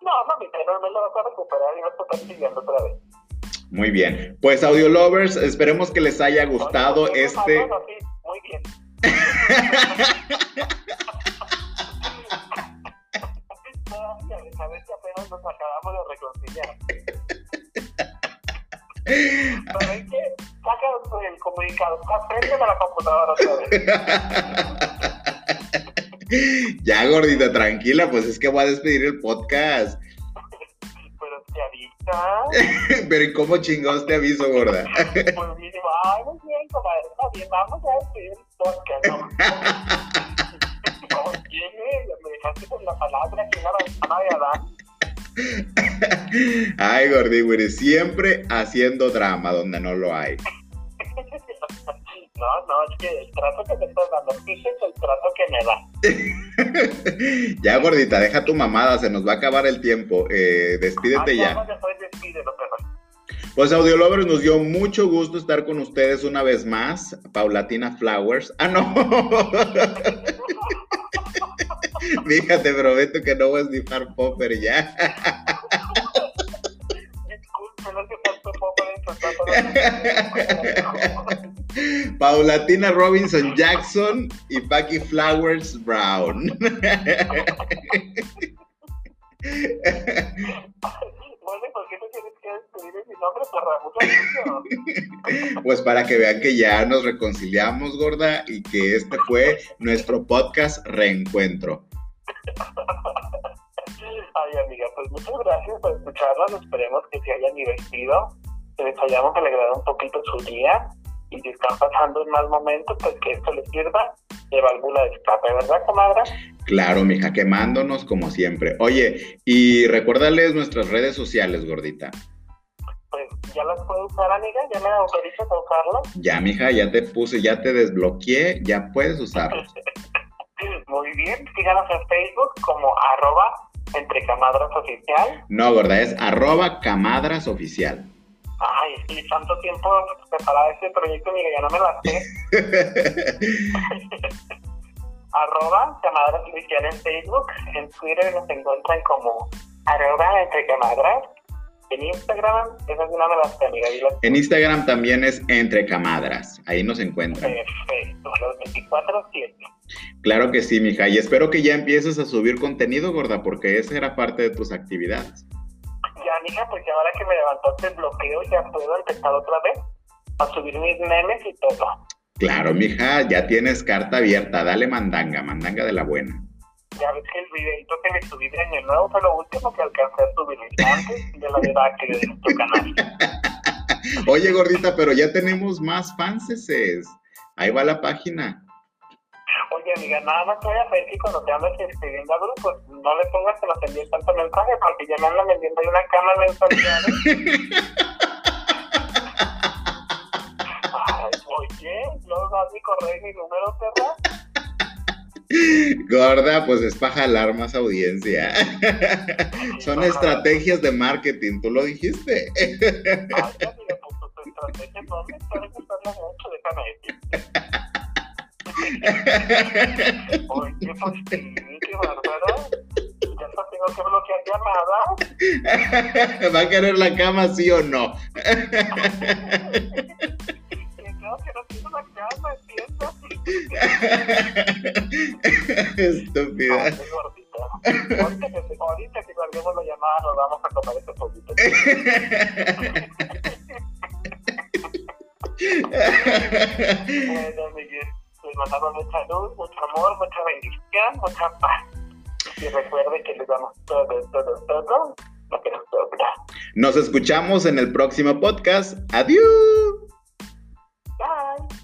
No, mami, pero me lo vas a recuperar y vas a estar siguiendo otra vez. Muy bien. Pues Audio Lovers, esperemos que les haya gustado este. Muy bien. A ver si apenas nos acabamos de reconciliar. Pero es que saca el comunicado, aprende a la computadora otra vez. Ya, gordita, tranquila, pues es que voy a despedir el podcast. Pero ¿y cómo chingados te aviso, gorda? Pues digo, ay, muy bien, comadre, está bien, vamos a decir el podcast, ¿no? (laughs) Me dejaste con la palabra aquí en la Adán. Ay, gordi, siempre haciendo drama donde no lo hay. (laughs) No, no, es que el trato que te estás dando, es el trato que me da. (laughs) ya, gordita, deja tu mamada, se nos va a acabar el tiempo. Eh, despídete Ay, ya. No, después despídelo, Pues Audio Lovers, nos dio mucho gusto estar con ustedes una vez más. Paulatina Flowers. Ah, no. (laughs) Mija, te prometo que no voy a snifar popper ya. (laughs) Paulatina Robinson Jackson y Paki Flowers Brown. (laughs) Pues para que vean que ya nos reconciliamos, gorda, y que este fue nuestro podcast Reencuentro. Ay, amiga, pues muchas gracias por escucharnos. Esperemos que se hayan divertido, que les hayamos alegrado un poquito su día y si están pasando en mal momento, pues que esto les sirva de válvula de escape, ¿verdad, comadre? Claro, mija, quemándonos como siempre. Oye, y recuérdales nuestras redes sociales, gordita. Pues ya las puedo usar, amiga, ya me autorizas a usarlas. Ya, mija, ya te puse, ya te desbloqueé, ya puedes usarlas. (laughs) Muy bien, síganos en Facebook como arroba entre camadras oficial. No, gorda, es arroba camadras oficial. Ay, sí, tanto tiempo preparar este proyecto, amiga, ya no me la sé. (laughs) arroba camadras oficial en Facebook, en Twitter nos encuentran como arroba entre camadras. En Instagram, esa es una de las amiga. En Instagram también es Entre Camadras. Ahí nos encuentran. Perfecto, los 24-7. Claro que sí, mija. Y espero que ya empieces a subir contenido, gorda, porque esa era parte de tus actividades. Ya, mija, pues ya ahora que me levantaste el bloqueo, ya puedo empezar otra vez a subir mis memes y todo. Claro, mija, ya tienes carta abierta. Dale mandanga, mandanga de la buena. Ya ves que el videito que me subí de Año Nuevo fue lo último que alcancé a subir antes de la verdad que de tu canal. (laughs) Oye, gordita, pero ya tenemos más fanses. Ahí va la página. Oye, amiga, nada más te voy a pedir que cuando te andes escribiendo a grupos, no le pongas que nos envíes tanto mensaje, porque ya me andan vendiendo una cama mensualidades. (laughs) Ay, oye, no das mi correo y mi número, ¿verdad? Gorda, pues es para jalar más audiencia. Son estrategias de marketing, tú lo dijiste. Ay, amiga, pues tu estrategia mucho, déjame decirte. Oye, pues sí, qué bárbaro. Ya hasta tengo que bloquear llamadas. ¿Va a querer la cama, sí o no? No, que no quiero la cama, entiendo. Estúpida. Ay. Ahorita que, ahorita que guardemos la llamada nos vamos a comer ese poquito. (laughs) Bueno, Miguel, les mandaron nuestra luz, mucho amor, mucha bendición, mucha paz. Y recuerde que les damos todo, todo, todo lo que nos sobra. Nos escuchamos en el próximo podcast. Adiós. Bye.